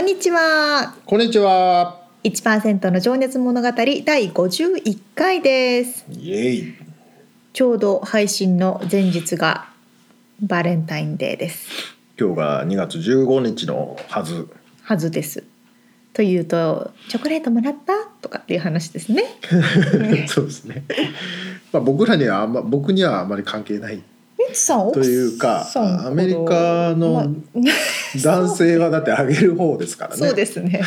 んにちはこんにちは。1%の情熱物語第51回ですイエイ。ちょうど配信の前日がバレンタインデーです今日が2月15日のはず。はずですというとチョコレートもらった？とかっていう話ですね そうですね。まあ僕らにはあんま僕にはあまり関係ない。というかアメリカのまあ 男性はだってあげる方ですからね。そうですね。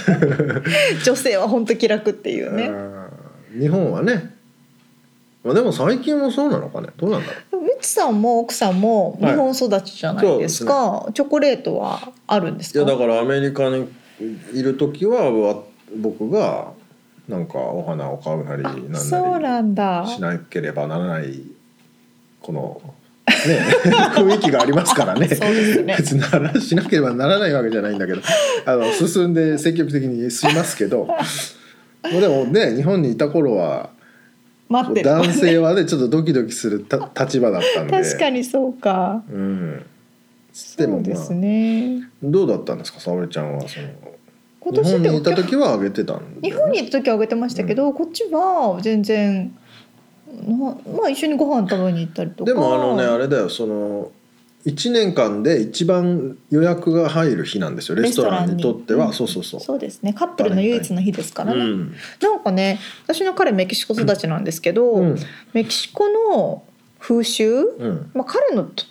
女性は本当気楽っていうね。うん。日本はね。まあでも最近もそうなのかね。どうなんだろみつさんも奥さんも日本育ちじゃないですか、チョコレートはあるんですう。いかやだからアメリカにいる時はわ僕がなんかお花を買うなりなんなりしなければならないこのね 雰囲気がありますからね。ね。別にならしなければならないわけじゃないんだけど。あの進んで積極的にしますけど。でもね日本にいた頃は待ってる。男性はねちょっとドキドキするた立場だったんで。確かにそうか。うん。でもまあそうですね。どうだったんですか？沙織ちゃんはその今日本にいた時はあげてたんね。日本にいた時はあげてましたけど、こっちは全然なまあ一緒にご飯食べに行ったりとか。でもあのねあれだよその1年間で一番予約が入る日なんですよレストランにとっては、レスそうそうそう。そうですね。カップルの唯一の日ですからね、うん。なんかね私の彼メキシコ育ちなんですけど、うん。メキシコの風習、うん。まあ、彼のと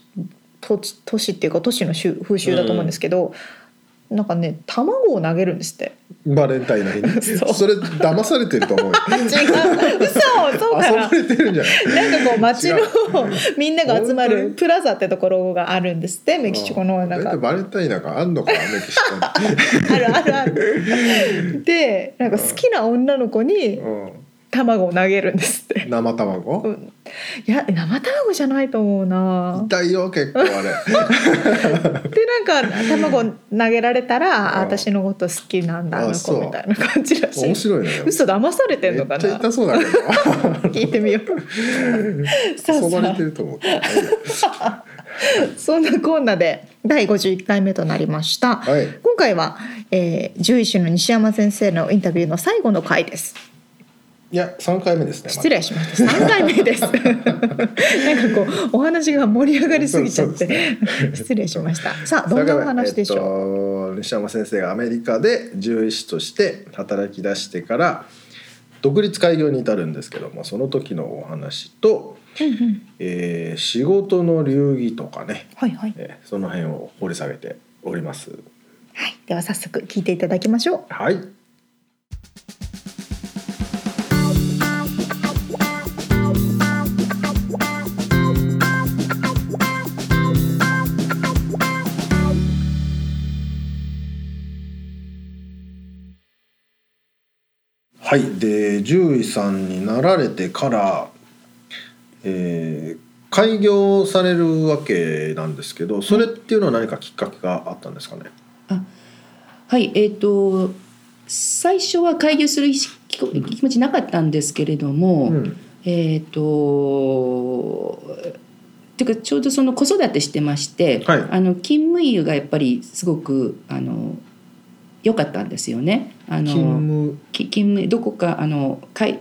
と都市っていうか都市の習風習だと思うんですけど、なんかね卵を投げるんですって。バレンタインの日に？そう。それ騙されてると思うよ。違う。嘘。そうかな。遊ばれてるんじゃない？なんかこう街の違みんなが集ま本当に？るプラザってところがあるんですってメキシコのなんか。大体バレンタインなんかあんのかなメキシコ。あるあるある。でなんか好きな女の子にに、うん、卵を投げるんですって。生卵、うんいや生卵じゃないと思うな。痛いよ結構あれ でなんか卵投げられたら、私のこと好きなんだあのあそう子みたいな感じらしい面。白いね嘘騙されてんのかな？痛。そうだけど聞いてみよう。さあさてると思うあそんなこんなで第51回目となりました。はい今回は、えー、獣医師の西山先生のインタビューの最後の回です。いや3回目ですね失礼しました。三回目です。なんかこうお話が盛り上がりすぎちゃって、そうで失礼しました。さあどんなお話でしょう。ょう、えっと、西山先生がアメリカで獣医師として働き出してから独立開業に至るんですけどもその時のお話と、うんうんえー仕事の流儀とかね、はいはいえーその辺を掘り下げております。はい。では早速聞いていただきましょう。はいはい、で獣医さんになられてから、えー開業されるわけなんですけどそれっていうのは何かきっかけがあったんですかね？はい、えっ、と最初は開業する意識気持ちなかったんですけれども、うん。えっ、とていうかちょうどその子育てしてまして、はい。あの勤務医がやっぱりすごくあの良かったんですよね。あの勤務。き勤務どこかあのかい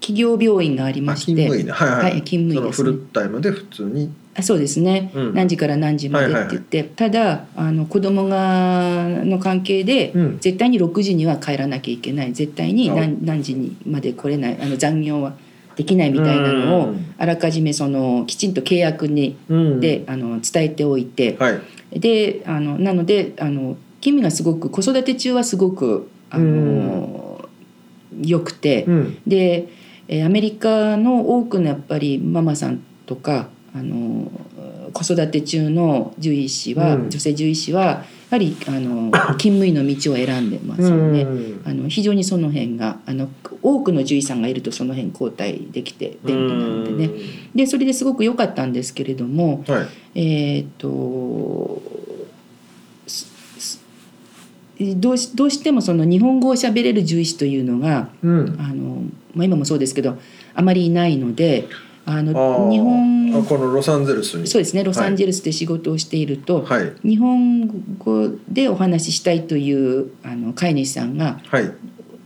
企業病院がありまして、勤務医ね。はいはい、はい勤務医ですね。そのフルタイムで普通に。あそうですね、うん。何時から何時までって言って、ただあの子供がの関係で、うん。絶対に6時には帰らなきゃいけない。絶対にあ何何時にまで来れない。あの残業はできないみたいなのをうん。あらかじめそのきちんと契約にうん。であの伝えておいて、はい。であのなのであの君がすごく子育て中はすごくあの、良くて、うん。でえーアメリカの多くのやっぱりママさんとかあの子育て中の獣医師は、うん。女性獣医師はやはりあの 勤務医の道を選んでますよね。うん。あの非常にその辺があの多くの獣医さんがいるとその辺交代できて便利なんでね。でそれですごく良かったんですけれども、はい。えっ、とどうしどうしてもその日本語を喋れる獣医師というのがうん。あの、まあ、今もそうですけどあまりいないのであの日あ本このロサンゼルスに。そうですねロサンゼルスで仕事をしていると、はい。日本語でお話ししたいというあの飼い主さんがはい。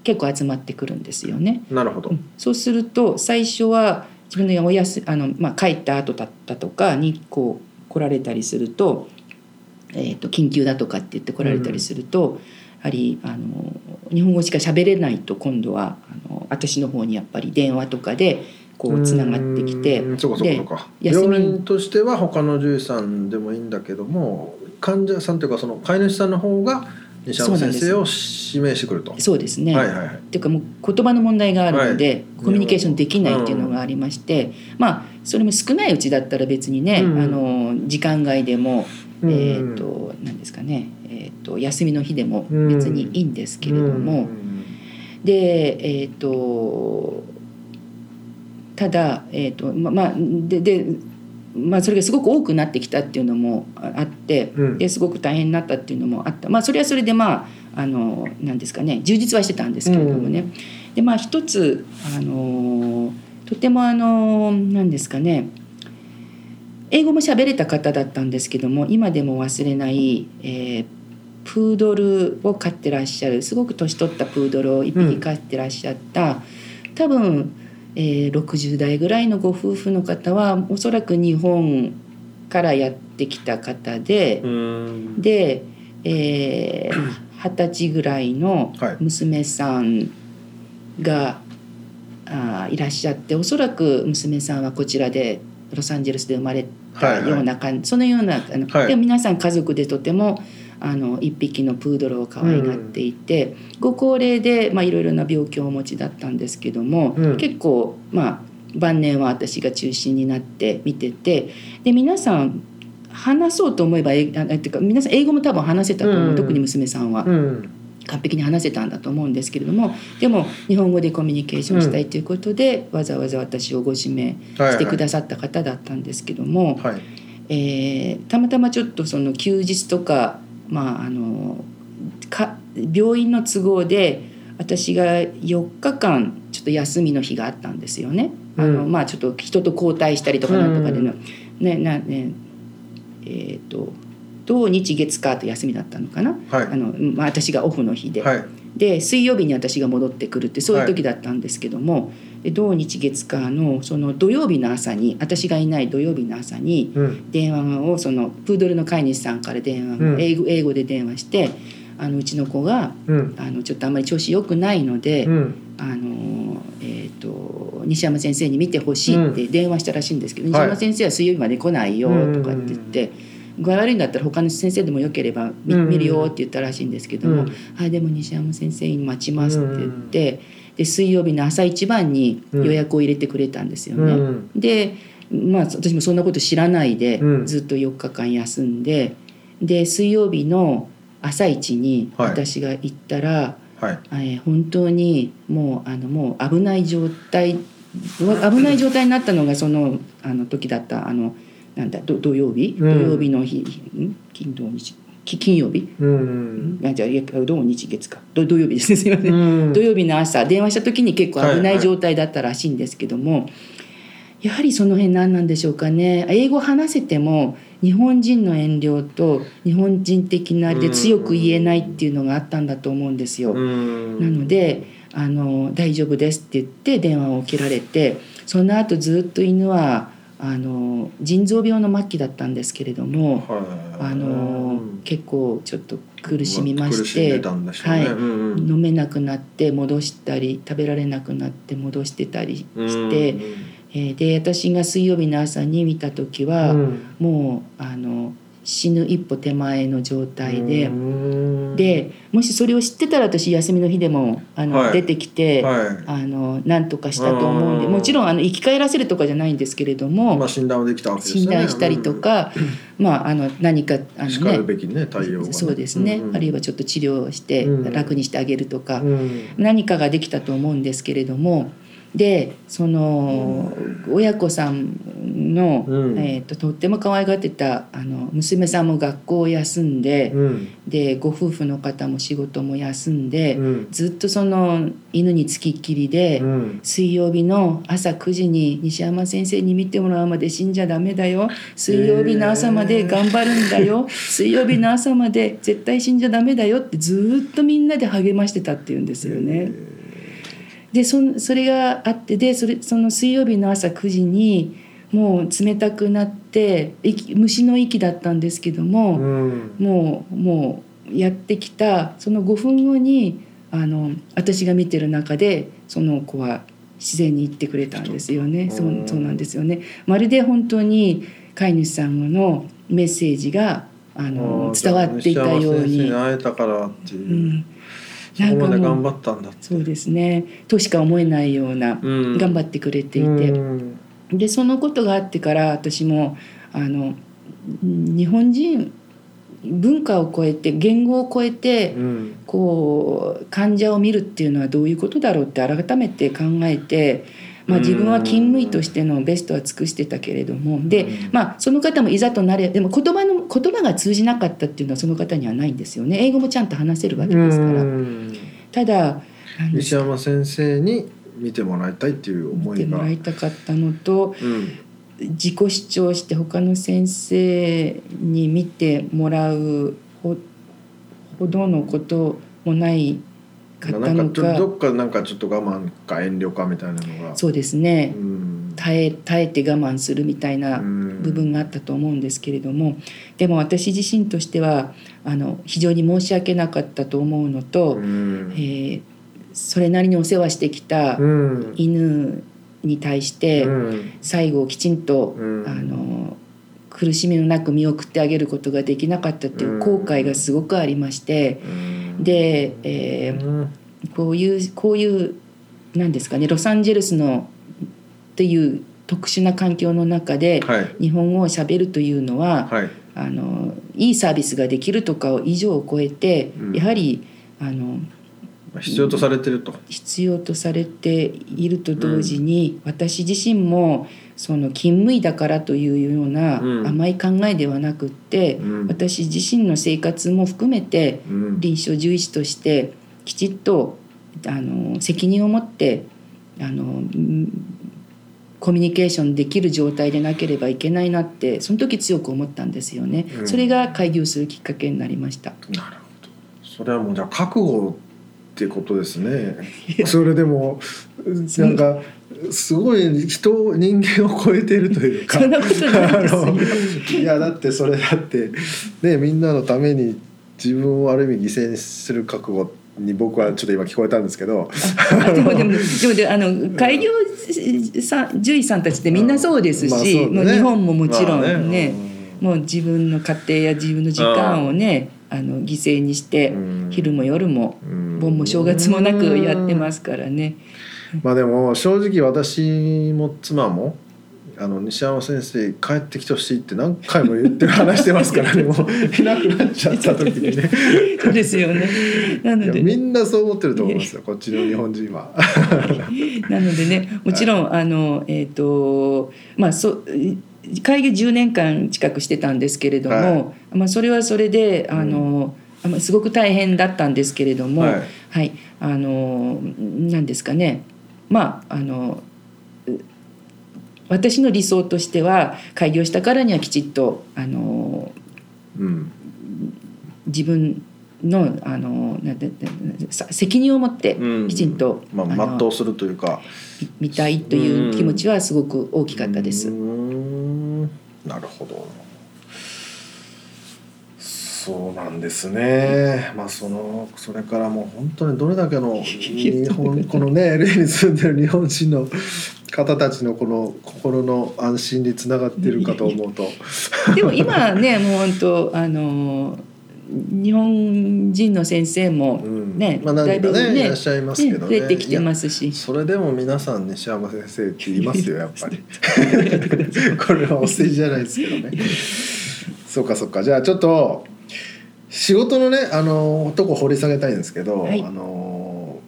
結構集まってくるんですよね。なるほど。そうすると最初は自分のおやすあの、まあ、帰った後だったとかにこう来られたりすると,、えー、と緊急だとかって言って来られたりすると、やはりあの日本語しか喋れないと今度はあの私の方にやっぱり電話とかでこうつながってきて病院としては他の獣医さんでもいいんだけども患者さんというかその飼い主さんの方が西山先生を指名してくると。そうです。ね。はいはいはい。っていうかもう言葉の問題があるので、はい。コミュニケーションできないっていうのがありまして、まあそれも少ないうちだったら別にね、うん。あの時間外でも、うんえっ、と何ですかね、えっ、と休みの日でも別にいいんですけれども、うんでえっ、とただえっ、とままあででまあそれがすごく多くなってきたっていうのもああって、うん。ですごく大変になったっていうのもあった。まあそれはそれでまああのなんですかね。充実はしてたんですけれどもね、でまあ一つあのとてもあのなんですかね英語も喋れた方だったんですけども今でも忘れない、えープードルを飼ってらっしゃるすごく年取ったプードルを一匹飼ってらっしゃった、多分、えー60代ぐらいのご夫婦の方はおそらく日本からやってきた方で、うん。でえー二十、歳ぐらいのはい。娘さんが、あーいらっしゃっておそらく娘さんはこちらでロサンゼルスで生まれたような感じ、そのようなあの、はい。でも皆さん家族でとてもあの一匹のプードルを可愛がっていて、ご高齢でまあいろいろな病気をお持ちだったんですけども、うん。結構まあ晩年は私が中心になって見ててで皆さん話そうと思えばえあっていうか皆さん英語も多分話せたと思う、うん。特に娘さんは。うん完璧に話せたんだと思うんですけれどもでも日本語でコミュニケーションしたいということで、わざわざ私をご指名してくださった方だったんですけども、はいえーたまたまちょっとその休日とか,、まあ、あのか病院の都合で私が4日間ちょっと休みの日があったんですよね。あのうん。まあ、ちょっと人と交代したりとかなんとかでの、ねなねえー、と土日月火と休みだったのかな、はい。あのまあ、私がオフの日で、はい。で水曜日に私が戻ってくるってそういう時だったんですけども、で土日月火のその土曜日の朝に私がいない土曜日の朝にうん。電話をそのプードルの飼い主さんから電話を、うん。英語英語で電話してあのうちの子がうん。あのちょっとあんまり調子良くないので、うん。あのえー、と西山先生に見てほしいって電話したらしいんですけど、ん西山先生は水曜日まで来ないよとかって言って。具合悪いんだったら他の先生でもよければ見るよって言ったらしいんですけども、うん。はい、でも西山先生に待ちますって言って、で水曜日の朝一番に予約を入れてくれたんですよね。うん。でまあ私もそんなこと知らないで、うん。ずっと4日間休んでで水曜日の朝一にはい。私が行ったら、はい。えー本当にもうあのもう危ない状態危ない状態になったのがそのあの時だったあのなんだど土曜日、うん。土曜日の日ん金土日？き金曜日、うん。あじゃあ土日月か。土土曜日ですね。すいません、うん。土曜日の朝。電話した時に結構危ない状態だったらしいんですけども、やはりその辺何なんでしょうかね。英語話せても日本人の遠慮と日本人的なあれで強く言えないっていうのがあったんだと思うんですよ。うん。なのであの「大丈夫です」って言って電話を切られてその後ずっと犬はあの腎臓病の末期だったんですけれども、はい。あの結構ちょっし苦しみま苦してはい。うんうん。飲めなくなって戻したり食べられなくなって戻してたりして、うん。えーで私が水曜日の朝に見た時は、うん。もうあの死ぬ一歩手前の状態で。うん。でもしそれを知ってたら私休みの日でもあの、はい。出てきて、はい。あの何とかしたと思うんでうん。もちろんあの生き返らせるとかじゃないんですけれども、まあ診断はできたわけですね。診断したりとか、まああの何かあのねべきね対応がね。そうですね、うん。うんあるいはちょっと治療をしてうん。楽にしてあげるとか、うん。何かができたと思うんですけれどもでその親子さんの、うん。えー、ととっても可愛がってたあの娘さんも学校を休んで、うん。でご夫婦の方も仕事も休んで、うん。ずっとその犬につきっきりで、うん。水曜日の朝9時に西山先生に見てもらうまで死んじゃダメだよ。水曜日の朝まで頑張るんだよ、水曜日の朝まで絶対死んじゃダメだよってずっとみんなで励ましてたっていうんですよね。でそんそれがあってでそれその水曜日の朝9時にもう冷たくなって息虫の息だったんですけども、うん。もうもうやってきた。その5分後にあの私が見てる中でその子は自然に言ってくれたんですよね。そううんそうなんですよね。まるで本当に飼い主さんのメッセージがあの伝わっていたように。う、ん、そこまで頑張ったんだそうですね。としか思えないような、うん。頑張ってくれていて、うん。でそのことがあってから私もあの日本人文化を超えて言語を超えてうん。こう患者を見るっていうのはどういうことだろうって改めて考えて、まあ、自分は勤務医としてのベストは尽くしてたけれどもで、まあ、その方もいざとなれでも言葉の言葉が通じなかったっていうのはその方にはないんですよね。英語もちゃんと話せるわけですから。うん。ただ西山先生に見てもらいたいっていう思見ていがもらいたかったのとうん。自己主張して他の先生に見てもらうほほどのこともないかったのか。どっかなんかちょっと我慢か遠慮かみたいなのが。そうですね。うん。耐え耐えて我慢するみたいなうん。部分があったと思うんですけれども。でも私自身としてはあの非常に申し訳なかったと思うのと、うん。えーそれなりにお世話してきたうん。犬に対して、うん。最後をきちんと、うん。あの苦しみのなく見送ってあげることができなかったっていう後悔がすごくありまして、うんで、えーうんこういうこういうなんですかねロサンゼルスのっていう特殊な環境の中ではい。日本語をしゃべるというのは、はい。あのいいサービスができるとかを以上を超えて、うん。やはりあの必要とされてると。必要とされていると同時に、私自身もその勤務医だからというようなうん。甘い考えではなくって、うん。私自身の生活も含めてうん。臨床獣医師としてきちっとあの責任を持ってあのうんコミュニケーションできる状態でなければいけないなってその時強く思ったんですよね。うん。それが開業するきっかけになりました。なるほど。それはもうじゃあ覚悟ってことですね。それでもなんかすごい人人間を超えてるというか。いやだってそれだってねみんなのために自分をある意味犠牲にする覚悟に僕はちょっと今聞こえたんですけど。あでもでもでもであの開業さん獣医さんたちってみんなそうですし、まあね。もう日本ももちろんまあね,、もう自分の家庭や自分の時間をねあの犠牲にして、うん昼も夜もうん盆も正月もなくやってますからね。まあでも正直私も妻もあの西山先生帰ってきてほしいって何回も言って話してますからね もういなくなっちゃった時にねそうですよね。ないのでやみんなそう思ってると思いますよこっちの日本人は。なのでねもちろんあのえっ、とまあそう会議10年間近くしてたんですけれども、はい。まあそれはそれであの、あまあすごく大変だったんですけれども、はい。はい、あの何ですかね。まああのう私の理想としては開業したからにはきちっとあのうん。自分のあのなんてさ責任を持ってうん。きちんと、あまあ、の全うするというか。見たいという気持ちはすごく大きかったです。うーなるほど。そうなんですね、まあそのそれからもう本当にどれだけの日本 このね LA に住んでる日本人の方たちのこの心の安心につながってるかと思うと。でも今ねもう本当あの日本人の先生もうんね、まあ何人かねいらっしゃいますけどね増えてきてますし。それでも皆さん西山先生って言いますよやっぱり。これはお世辞じゃないですけどね。そうかそうかじゃあちょっと仕事のねあのとこ掘り下げたいんですけど、はいあの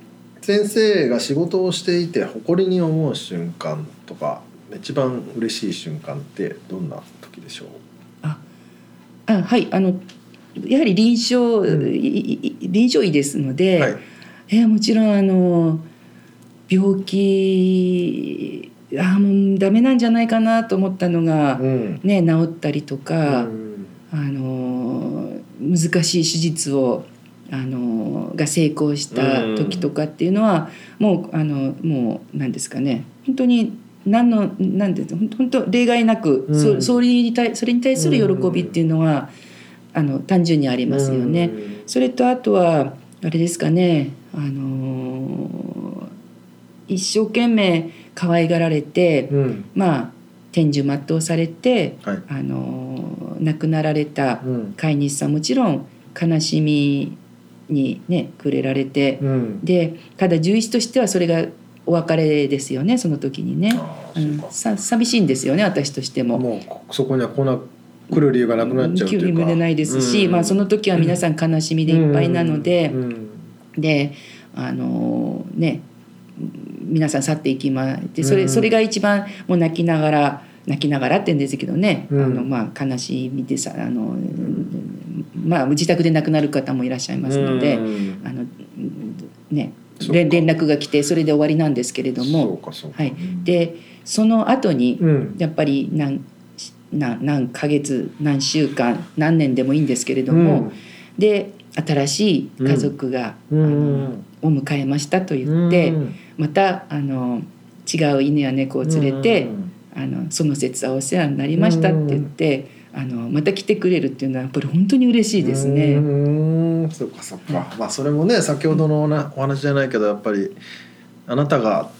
先生が仕事をしていて誇りに思う瞬間とか一番嬉しい瞬間ってどんな時でしょう？あはいあのやはり臨床、うん。臨床医ですので、はい。えーもちろんあの病気あーもうダメなんじゃないかなと思ったのが、うん。ね、治ったりとか、うん。あの難しい手術をあのが成功した時とかっていうのは、もうあのもう何ですかね本当に何の何で本当本当例外なく、うん。そそれに対それに対する喜びっていうのは、あの単純にありますよね。うん。それとあとはあれですかね。あの一生懸命可愛がられて、うん。まあ天寿全うされて、はい。あの亡くなられたうん。飼い主さんもちろん悲しみにねくれられて、うん。でただ獣医師としてはそれがお別れですよねその時にね。うん、さ寂しいんですよね私としても。もうこそこには来な来る理由がなくなっちゃうというか。気分でないですし、うん。まあ、その時は皆さん悲しみでいっぱいなので、うん。であのね皆さん去っていきまでそれ,、うん。それが一番もう泣きながら泣きながらって言うんですけどね、うん。あのまあ、悲しみでさあの、まあ、自宅で亡くなる方もいらっしゃいますので、うん。あのね連連絡が来てそれで終わりなんですけれども。はい、でその後にうん。やっぱり何何何ヶ月何週間何年でもいいんですけれども、で新しい家族が、うん。あのを迎えましたと言って、うん。またあの違う犬や猫を連れて、うん。あのその節はお世話になりましたって言って、あのまた来てくれるっていうのはやっぱり本当に嬉しいですうね。ん。そうかそうか。まあそれもね先ほどのお話じゃないけどやっぱりあなたが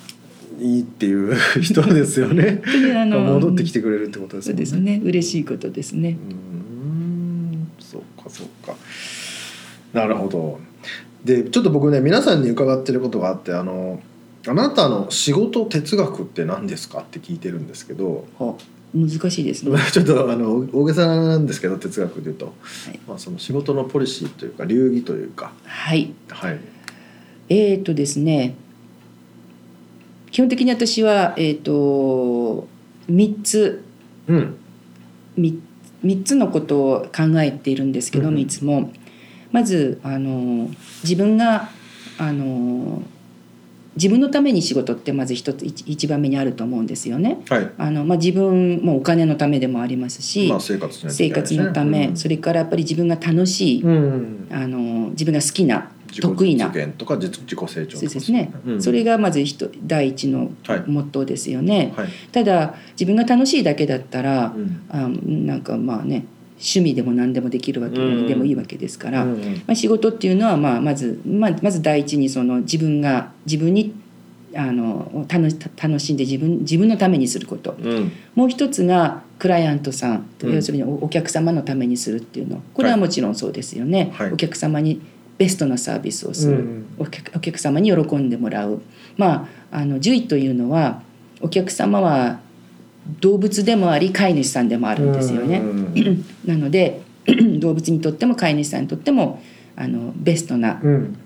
いいっていう 人ですよね。あの戻ってきてくれるってことですそうですね。嬉しいことですね。うん。そうかそうか。なるほど。でちょっと僕ね皆さんに伺ってることがあってあのあなたの仕事哲学って何ですかって聞いてるんですけど。難しいですね。ちょっとあの大げさなんですけど哲学で言うと、はい。まあ、その仕事のポリシーというか流儀というか。はい。はい。えーとですね基本的に私は、えー、と3つ。うん。み3つのことを考えているんですけど、うんうん。いつも。まずあの自分があの自分のために仕事ってまず一つ一一番目にあると思うんですよね。はい。あのまあ、自分もお金のためでもありますし、まあ生活しないとい生活のため、うん。それからやっぱり自分が楽しい、うん。あの自分が好きな得意な。実現とか自自己成長そうですね、うん。それがまず一第一のはい。モットーですよね。はい。ただ自分が楽しいだけだったら、うん。あなんかまあね趣味でも何でもできるわけうん。でもいいわけですから、うんまあ、仕事っていうのはまあまず、まあ、まず第一にその自分が自分にあの楽し楽しんで自分自分のためにすること。うん。もう一つがクライアントさん、うん。要するにおお客様のためにするっていうの。これはもちろんそうですよね、はい。お客様にベストなサービスをする、うん。お客お客様に喜んでもらう。まああの獣医というのはお客様は動物でもあり飼い主さんでもあるんですよね。うん。なので 動物にとっても飼い主さんにとってもあのベストなうん。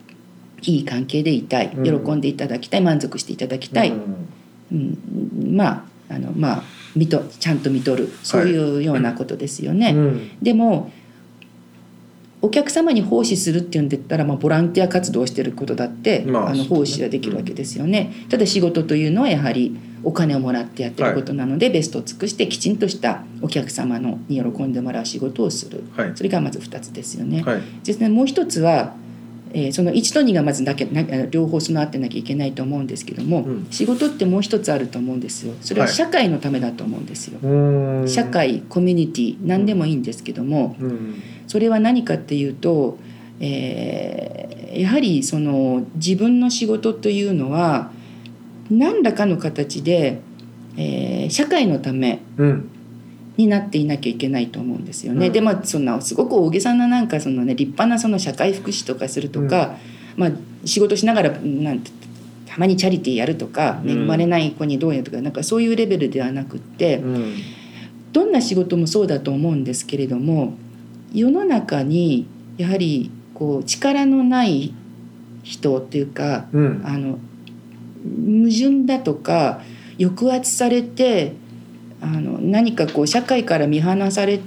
いい関係でいたい。うん。喜んでいただきたい。満足していただきたい、うん。うん、まああのまあ見とちゃんと見とる。そういうようなことですよね。うん。でもお客様に奉仕するっていうんだったら、まあ、ボランティア活動をしてることだって、まああの奉仕はできるわけですよね。ただ仕事というのはやはりお金をもらってやってることなので、ベストを尽くしてきちんとしたお客様のに喜んでもらう仕事をする、はい。それがまず2つですよね。はい。ですね。もう一つは、えーその1と2がまずなきゃな両方備わってなきゃいけないと思うんですけども、うん。仕事ってもう一つあると思うんですよ。それははい。社会のためだと思うんですよ。うん。社会コミュニティ何でもいいんですけども、うんそれは何かっていうと、えーやはりその自分の仕事というのは何らかの形で、えー社会のためうん。になっていなきゃいけないと思うんですよね。うん。でまあそんなすごく大げさななんかその、ね、立派なその社会福祉とかするとか、まあ、仕事しながらなんてたまにチャリティーやるとかうん。恵まれない子にどうやるとかなんかそういうレベルではなくってうん。どんな仕事もそうだと思うんですけれども世の中にやはりこう力のない人っていうかうん。あの矛盾だとか抑圧されてあの何かこう社会から見放され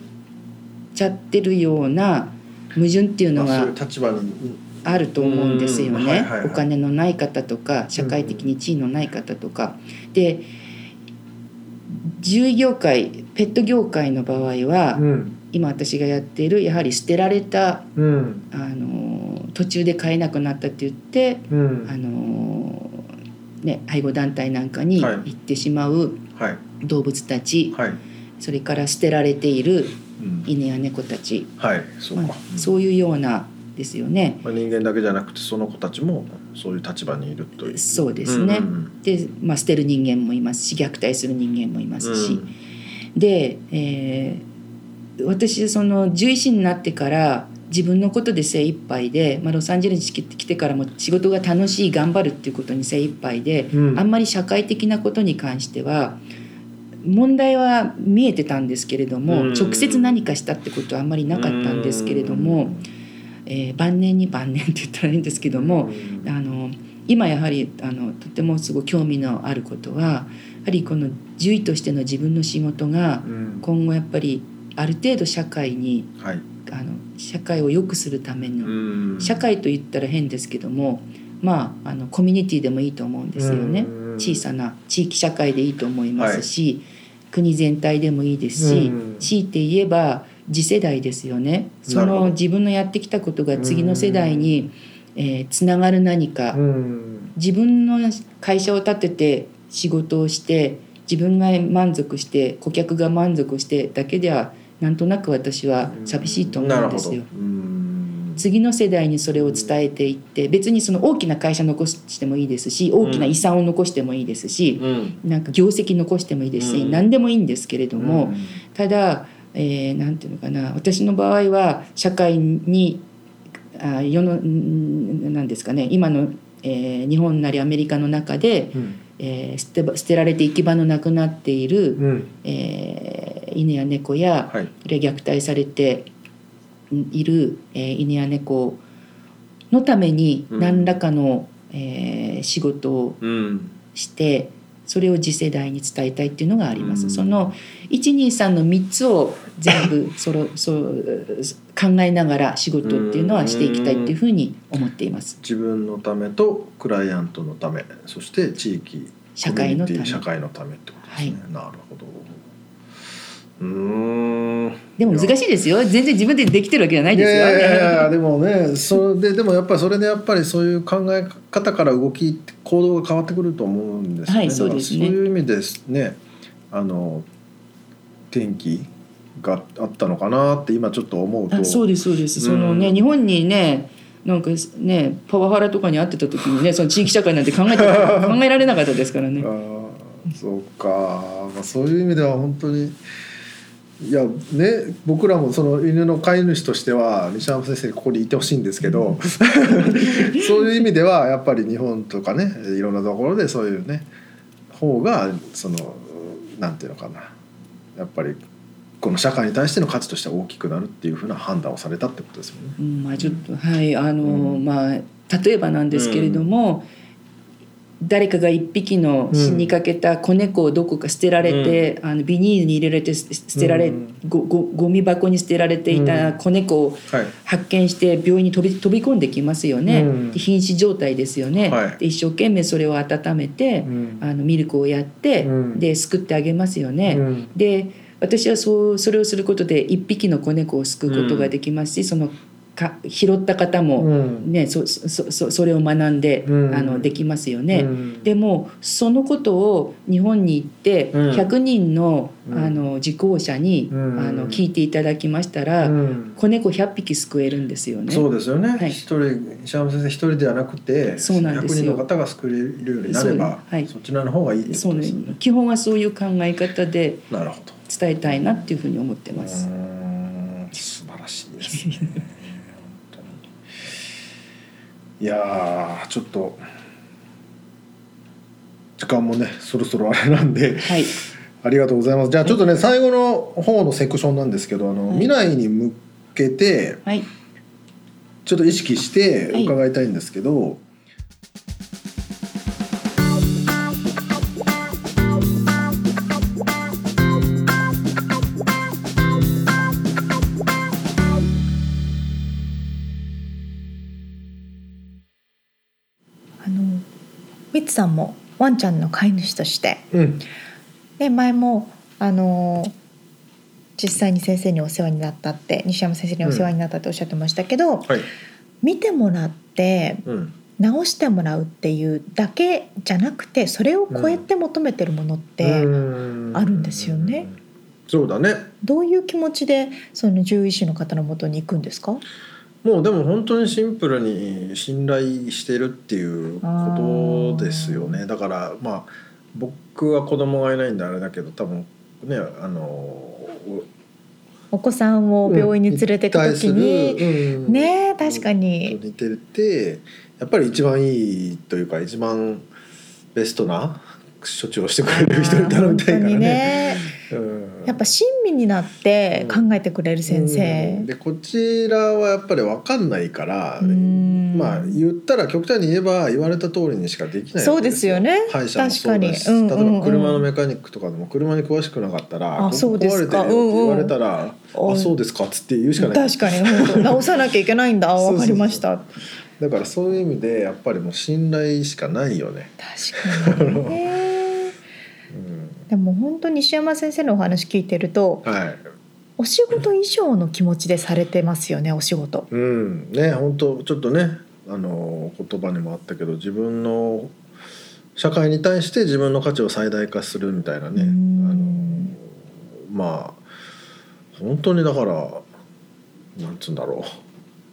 ちゃってるような矛盾っていうのがあると思うんですよね。お金のない方とか社会的に地位のない方とか。で獣医業界ペット業界の場合はうん今私がやっているやはり捨てられたうんあの途中で飼えなくなったって言ってうん。あのね、愛護団体なんかにはい。行ってしまうはい。動物たち、はい。それから捨てられているうん。犬や猫たち、はいそうまかあ、そういうようなですよね。まあ人間だけじゃなくてその子たちもそういう立場にいるという。そうですね。うんうん。で、まあ、捨てる人間もいますし虐待する人間もいますし、うん。で、えー私その獣医師になってから自分のことで精一杯で、まあ、ロサンゼルスに来てからも仕事が楽しい頑張るっていうことに精一杯で、うん。あんまり社会的なことに関しては問題は見えてたんですけれども、うん。直接何かしたってことはあんまりなかったんですけれども、えー晩年に晩年って言ったらいいんですけども、うん。あの今やはりあのとてもすごい興味のあることはやはりこの獣医としての自分の仕事がうん。今後やっぱりある程度社会にはい。あの社会を良くするための、うん。社会と言ったら変ですけどもまああのコミュニティでもいいと思うんですよね。うん。小さな地域社会でいいと思いますし、国全体でもいいですし、うん。強いて言えば次世代ですよね。その自分のやってきたことが次の世代に、えーつながる何か、うん。自分の会社を立てて仕事をして自分が満足して顧客が満足してだけではなんとなく私は寂しいと思うんですよ。次の世代にそれを伝えていって別にその大きな会社残してもいいですし大きな遺産を残してもいいですし、うん。なんか業績残してもいいですし、うん。何でもいいんですけれども、うん。ただ、えーていうのかな私の場合は社会にあ世のんなんですかね今の、えー日本なりアメリカの中で、うん。えー捨てば捨てられて行き場のなくなっている、うん。えー犬や猫や、はい。虐待されている、えー犬や猫のためにうん。何らかの、えー仕事をうん。してそれを次世代に伝えたいっていうのがあります。うん。その123の3つを全部 そろそう考えながら仕事っていうのはしていきたいっていうふうに思っています。自分のためとクライアントのためそして地域社会のため。社会のためってことですね、なるほどうーんでも難しいですよ。全然自分でできてるわけじゃないですよ。いやいやいやでもねそれででもやっぱりそれでやっぱりそういう考え方から動き行動が変わってくると思うんですよね。はいそうですねそういう意味ですねあの転機があったのかなって今ちょっと思うとあそうですそうです。そのね、うん日本にねなんかねパワハラとかに会ってた時にねその地域社会なんて考えて 考えられなかったですからねあ。ーそうか、まあ、そういう意味では本当にいやね僕らもその犬の飼い主としては西山先生ここにいてほしいんですけど そういう意味ではやっぱり日本とかねいろんなところでそういうね方がそのなんていうのかな。やっぱりこの社会に対しての価値としては大きくなるっていうふうな判断をされたってことですよね。うん、まあちょっとはいあの、うん。まあ例えばなんですけれども、誰かが一匹の死にかけた子猫をどこか捨てられて、あのビニールに入れられて捨捨てられ、うん。ごごゴミ箱に捨てられていた子猫をはい。発見して病院に飛び飛び込んできますよね、うん。で瀕死状態ですよね、はい。で一生懸命それを温めて、うん。あのミルクをやって、うん。で救ってあげますよね。うん。で私はそうそれをすることで一匹の子猫を救うことができますし、そのか拾った方も、うんねそそそそれを学んで、うんあのできますよね。うんでもそのことを日本に行ってうん100人の,、うんあの受講者に、うんあの聞いていただきましたら、うん子猫100匹救えるんですよね。そうですよね。はい一人石山先生一人ではなくて、そうなんですよ100人の方が救えるようになれば、そうはいそちらの方がいいですよね。基本はそういう考え方で。伝えたいなっていうふうに思ってまうす。素晴らしいですね。いやーちょっと時間もねそろそろあれなんで。はい、ありがとうございます。じゃあちょっとね最後の方のセクションなんですけどあの、はい未来に向けてはい、ちょっと意識してはい伺いたいんですけど、ツさんもワンちゃんの飼い主として。うん。で前もあの実際に先生にお世話になったって西山先生にお世話になったっておっしゃってましたけど、はい、見てもらってうん、直してもらうっていうだけじゃなくてそれを超えて求めてるものって、あるんですよね。そうだね。どういう気持ちでその獣医師の方のもとに行くんですか？もうでも本当にシンプルに信頼してるっていうことですよね。だからまあ僕は子供がいないんであれだけど多分ねあのおお子さんを病院に連れて行く時に、うんねえ確かに似ててやっぱり一番いいというか一番ベストな処置をしてくれる人に頼みたいからね。やっぱ親身になって考えてくれる先うん。生。でこちらはやっぱり分かんないから、うん。まあ言ったら極端に言えば言われた通りにしかできないわそうですすよよね。歯医者もそうだし、確かに。うんうんうん。例えば車のメカニックとかでも車に詳しくなかったらあそうですか。壊れてって言われたら、うんうんあそうですかっつって言うしかない。確かに。直さなきゃいけないんだ。そうそうそうわかりました。だからそういう意味でやっぱりもう信頼しかないよね。確かにね。う んでも本当に西山先生のお話聞いてるとはい。お仕事以上の気持ちでされてますよねお仕事。うん。ね本当ちょっとねあの言葉にもあったけど自分の社会に対して自分の価値を最大化するみたいなねあうのんまあ本当にだからなんつうんだろう。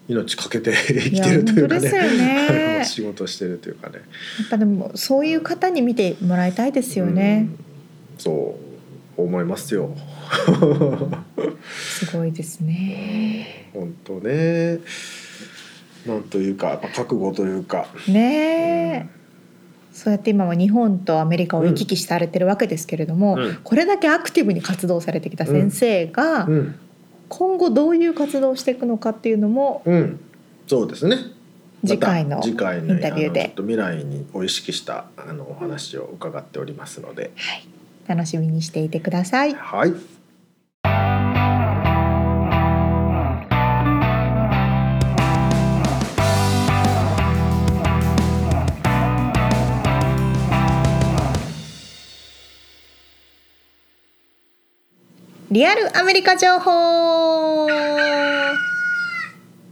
命かけて生きてるというかねね。仕事してるというかね。やっぱでもそういう方に見てもらいたいですよね。うんそう思いますよ。すごいですね。本当ね。なんというかやっぱ覚悟というか。ねえ。そうやって今は日本とアメリカを行き来されてるわけですけれども、うん。これだけアクティブに活動されてきた先生がうん。今後どういう活動をしていくのかっていうのもうん。そうですね。次回のまた次回のインタビューで。あのちょっと未来にを意識したあのお話を伺っておりますので。はい、楽しみにしていてください。はい。リアルアメリカ情報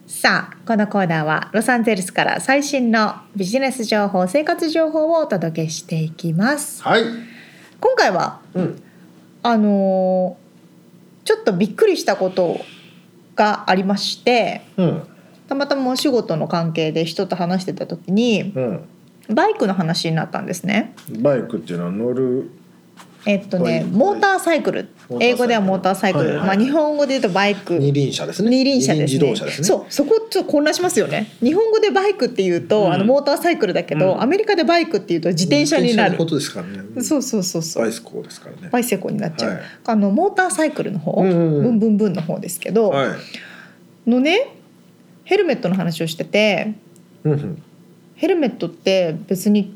さあこのコーナーはロサンゼルスから最新のビジネス情報生活情報をお届けしていきます。はい今回はうん。あのーちょっとびっくりしたことがありましてうん。たまたまお仕事の関係で人と話してた時にうん。バイクの話になったんですね。バイクっていうのは乗るえっとねモーターサイクル。英語ではモーターサイクル、まあ日本語で言うとバイク。二輪車ですね。二輪車ですね。二輪自動車ですね。そう。そこちょっと混乱しますよね。日本語でバイクっていうと、うん。あのモーターサイクルだけど、うん。アメリカでバイクっていうと自転車になる。ことですからね。そうそうそうそう。バイスコーですからね。バイセコになっちゃう、はい。あのモーターサイクルの方、ブンブンブンの方ですけど、はい。のねヘルメットの話をしててうんうん。ヘルメットって別に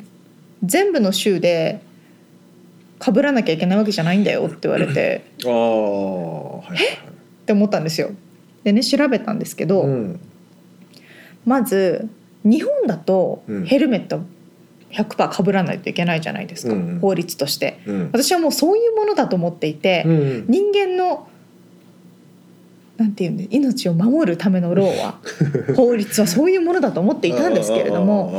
全部の州で被らなきゃいけないわけじゃないんだよって言われて。ああはいはいって思ったんですよ。でね調べたんですけど、うん。まず日本だとうん。ヘルメット100%被らないといけないじゃないですか、うんうん。法律として。うん。私はもうそういうものだと思っていて、うん。人間のなんていうんで命を守るためのローは 法律はそういうものだと思っていたんですけれども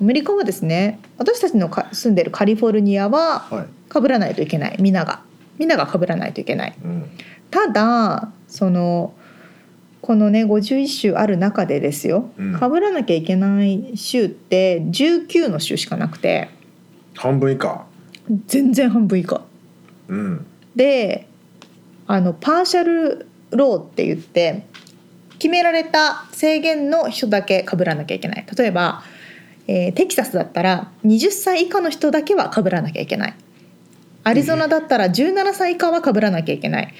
アメリカはですね私たちのか住んでるカリフォルニアは被らないといけない。みんなが。みんなが被らないといけない。うん、ただそのこのね51州ある中でですようん。被らなきゃいけない州って19の州しかなくて半分以下。全然半分以下。うん。であのパーシャルローって言って決められた制限の人だけ被らなきゃいけない。例えば、えーテキサスだったら20歳以下の人だけは被らなきゃいけない。アリゾナだったら17歳以下は被らなきゃいけない。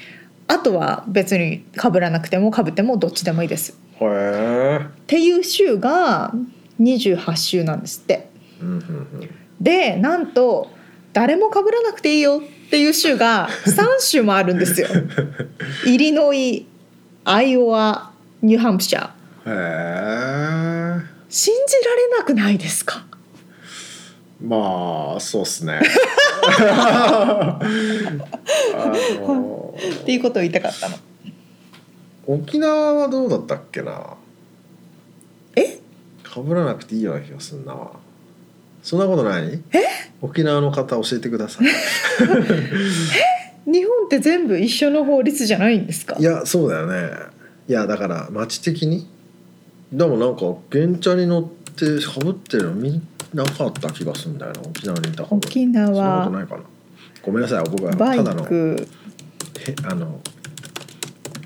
あとは別に被らなくても被ってもどっちでもいいです。っていう州が28州なんですって。でなんと誰も被らなくていいよっていう州が3州もあるんですよ。イリノイアイオワニューハンプシャー。へえ信じられなくないですか？まあそうっすね。っていうことを言いたかったの。沖縄はどうだったっけな？え？かぶらなくていいような気がするなそんなことない？沖縄の方教えてください。日本って全部一緒の法律じゃないんですか？いやそうだよね。いやだから町的に？でもなんか原チャに乗ってかぶってるの見なかった気がするんだよな。沖縄にいた方沖そんなこと縄ないかな。ごめんなさい僕はただのあの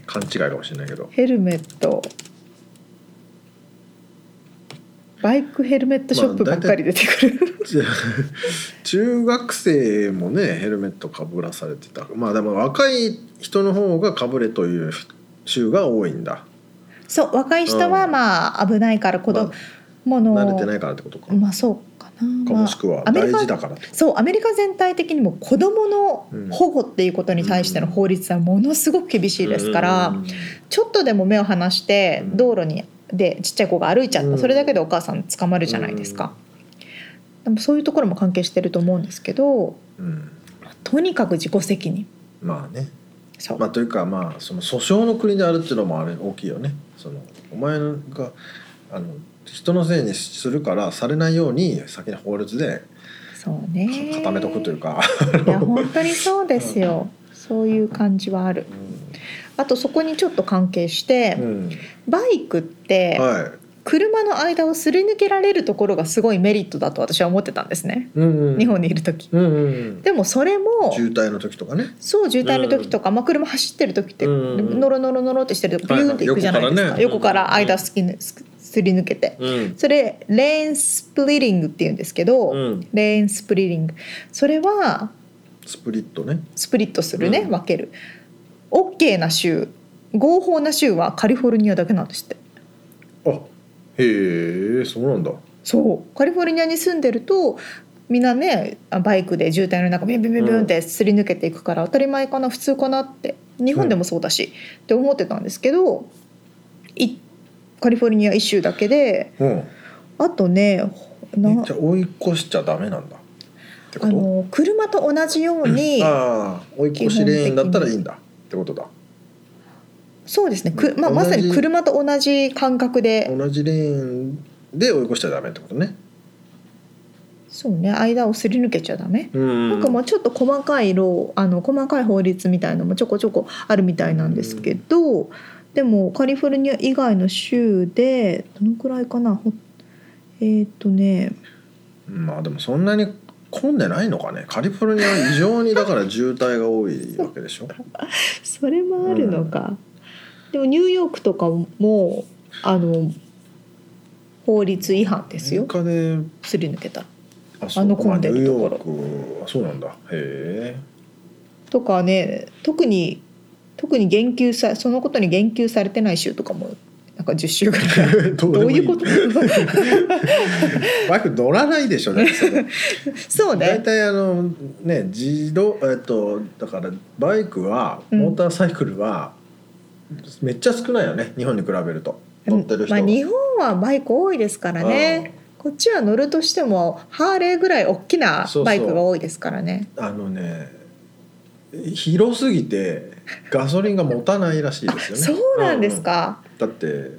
勘違いかもしれないけど。ヘルメットバイクヘルメットショップばっかり出てくる、中学生もねヘルメットかぶらされてた。まあでも若い人の方がかぶれという州が多いんだ。そう若い人はうん。まあ危ないから子供まの、慣れてないからってことか、まあそうかな、かもしくはまあアメリカ大事だからそうアメリカ全体的にも子どものうん保護っていうことに対しての法律はものすごく厳しいですから、ちょっとでも目を離してうん。道路にでちっちゃい子が歩いちゃった、うん。それだけでお母さん捕まるじゃないですか、でもそういうところも関係してると思うんですけどうん、うんとにかく自己責任。まあね。そう、まあというかまあその訴訟の国であるっていうのもあれ大きいよね。そのお前があの人のせいにするからされないように先に法律でそうね。固めとくというか、いや本当にそうですよ、そういう感じはあるあとそこにちょっと関係して、うん。バイクって、は車の間をすり抜けられるところがすごいメリットだと私は思ってたんですね、い、うんうん、日本にいる時。うんうん。でもそれも渋滞の時とかね。そう渋滞の時とか、まあ、車走ってる時って、うんノロノロノロってしてるとビューンっていくじゃないですか、はいはい横からね横から間すきぬすすり抜けて。うん。それレーンスプリッティングっていうんですけど、うん。レーンスプリッティング。それはスプリットね。スプリットするね、うん。分ける OK な州合法な州はカリフォルニアだけなんですって。あへえそうなんだ。そう。カリフォルニアに住んでるとみんなねあバイクで渋滞の中ビュンビュンビュンビュンってすり抜けていくから当たり前かな普通かなって。日本でもそうだし、って思ってたんですけどいカリフォルニア一州だけでうん。あとねなじゃあ追い越しちゃダメなんだ。あの車と同じようにああ追い越しレーンだったらいいんだってことだ。そうですね。く、まあ、まさに車と同じ感覚で。同じレーンで追い越しちゃダメってことね。そうね。間をすり抜けちゃダメ。うんなんかまあちょっと細かいローあの細かい法律みたいのもちょこちょこあるみたいなんですけど、でもカリフォルニア以外の州でどのくらいかな？ほえーっ、とね。まあでもそんなに混んでないのかね？カリフォルニアは異常にだから渋滞が多いわけでしょ？それもあるのか、でもニューヨークとかもあの法律違反ですよ。すり抜けた。あの混んでるところ。あそうなんだ。へえ。とかね特に特に言及さそのことに言及されてない州とかもなんか10州ぐらい。どどういうこと？バイク乗らないでしょだって そうね。大体あのね自動えっとだからバイクはうん。モーターサイクルはめっちゃ少ないよね日本に比べると。乗ってる人は、まあ、日本はバイク多いですからね。こっちは乗るとしてもハーレーぐらい大きなバイクが多いですからね。あのね広すぎてガソリンが持たないらしいですよね。そうなんですか、うんだって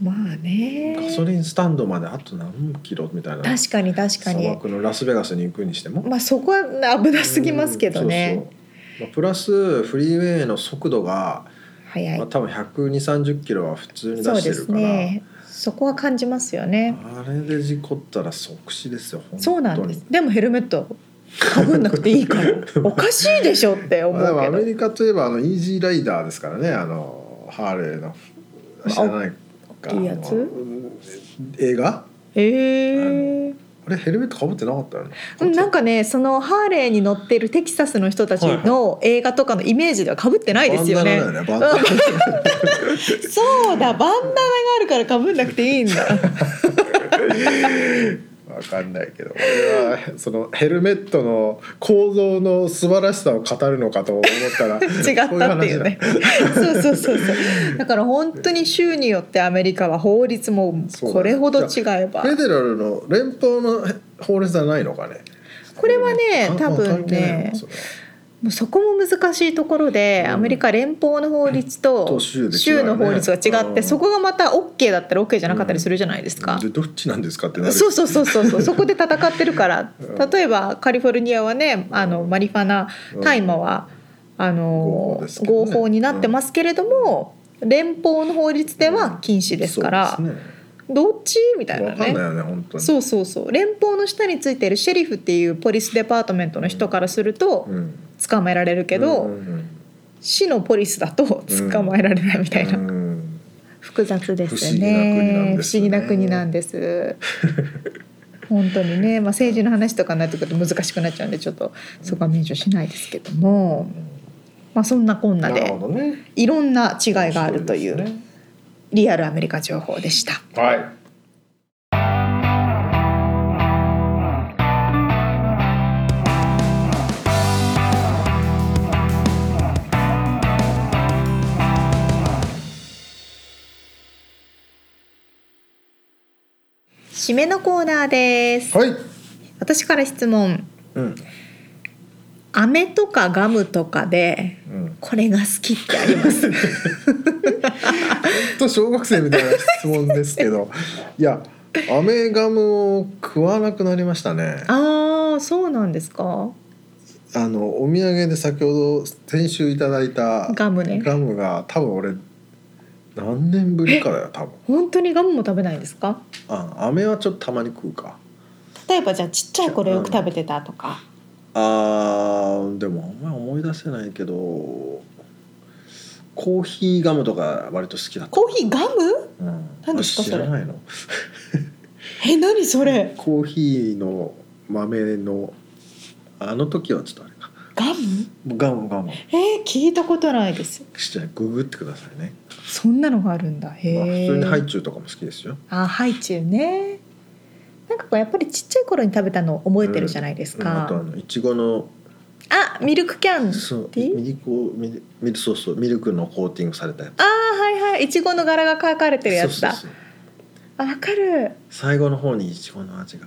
まあね。ガソリンスタンドまであと何キロみたいな。確かに確か砂に漠のラスベガスに行くにしても。まあそこは危なすぎますけどね、うんそう。そうまあプラスフリーウェイの速度が、まあ、多分12030キロは普通に出してるから、ね。そこは感じますよね。あれで事故ったら即死ですよ本当に。そうなんです。でもヘルメットかぶんなくていいから。おかしいでしょって思うまあでもアけどメリカといえばあのイージーライダーですからねあのハーレーの知らないか。大きいやつ？映画？へえあれヘルメットかぶってなかったよね？うんなんかねそのハーレーに乗ってるテキサスの人たちの映画とかのイメージではかぶってないですよね。そうだバンダナがあるからかぶんなくていいんだ。わかんないけど俺はそのヘルメットの構造の素晴らしさを語るのかと思ったら 違ったっていうね。そうそうそうそう。だから本当に州によってアメリカは法律もこれほど違えばフ。ェデラルの連邦の法律はないのかねこれはねあ多分ねもうそこも難しいところで、うん。アメリカ連邦の法律とと州の法律が違って、うん。そこがまた OK だったら OK じゃなかったりするじゃないですか。でどっちなんですかってなる。そうそうそうそうそう。そこで戦ってるから。うん。例えばカリフォルニアはねあのマリファナ大麻はあのね。合法になってますけれども連邦の法律では禁止ですから。そうですどっち？みたいね、なね。わかんないよね本当に。そうそうそう。連邦の下についているシェリフっていうポリスデパートメントの人からするとうん捕まえられるけど、うんうん市のポリスだと捕まえられないみたいな、うん。複雑ですよ不思議な国なんねですね。不思議な国なんです。本当にね、まあ、政治の話とかになってくると難しくなっちゃうんでちょっとそこは免除しないですけども、まあ、そんなこんなでいろんな違いがあるというリアルアメリカ情報でした。はい締めのコーナーです。はい、私から質問。うん飴とかガムとかでうん、これが好きってあります。本当小学生みたいな質問ですけどいやアメガムを食わなくなりましたねああ、そうなんですか？あのお土産で先ほど先週いただいたガムねガムが多分俺何年ぶりかだよ多分本当にガムも食べないんですか？あ飴はちょっとたまに食うか例えばじゃあちっちゃい頃よく食べてたとか。あーでもあんまり思い出せないけどコーヒーガムとか割と好きだった、コーヒーガム？うん、何ですかあ知らないのえ、何それ？コーヒーの豆のあの時はちょっとあれかガム？ガムガムえー、聞いたことないです。じゃあググってくださいね、そんなのがあるんだ。へまあ、え。普通にハイチュウとかも好きですよあ、ハイチュウね。なんかこうやっぱりちっちゃい頃に食べたのを覚えてるじゃないですうんあとあか。のいちごのあ、ミルクキャンディー？ミルクをミルそうそうミルクのコーティングされたやつあーはいはい、いちごの柄が描かれてるやつだ。そあ、わかる。最後の方にいちごの味が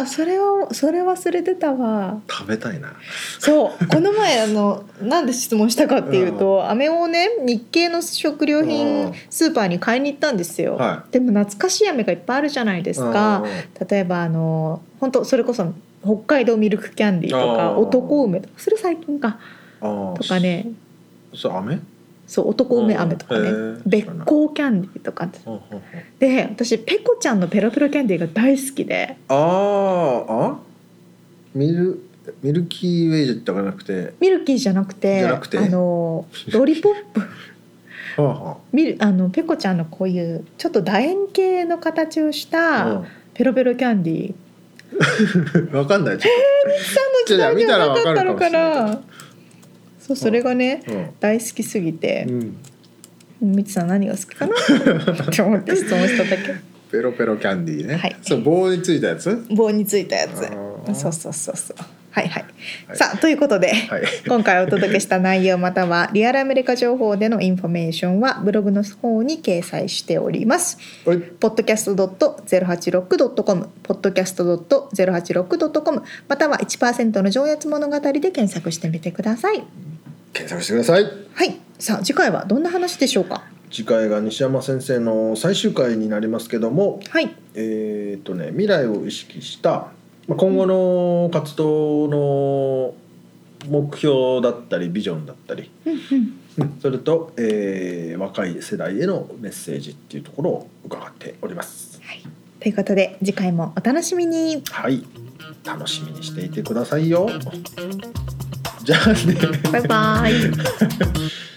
あ、それをそれ忘れてたわ。食べたいな。そうこの前あの なんで質問したかっていうと飴をね日系の食料う品ん。スーパーに買いに行ったんですよ、はでも懐かしい飴がいっぱいあるじゃないですか。例えばあの本当それこそ北海道ミルクキャンディーとか男梅とかそれ最近か。とかね。それ飴そう男梅飴とかね。べっこうキャンディーとかで私ペコちゃんのペロペロキャンディーが大好きで。あーあ？ミルミルキーウェイじゃなくて？ミルキーじゃなくてじゃなくて？あの ロリポップ。はああ。のペコちゃんのこういうちょっと楕円形の形をしあたペロペロキャンディー。う んわかんない。ちょっさんの時代にはなかったのかな？そうそれがね、と大好きすぎてうん、つさん何が好きかな？って思って質問しただけ。ペロペロキャンディーね、はい。それ棒についたやつ？棒についたやつ。そうそうそうそう。はいはい、はい。さあということで、はい。今回お届けした内容またはリアルアメリカ情報でのインフォメーションはブログの方に掲載しております。はい。podcast.086.com podcast.086.com または1%の上越物語で検索してみてください。検索してくださいはい、さあ次回はどんな話でしょうか？次回が西山先生の最終回になりますけどもはい、えーとね、未来を意識したまあ今後の活動の目標だったりビジョンだったり、うんうん、うんそれと、えー若い世代へのメッセージっていうところを伺っております。ということで次回もお楽しみに。はい楽しみにしていてくださいよ。じゃあね。バイバイ。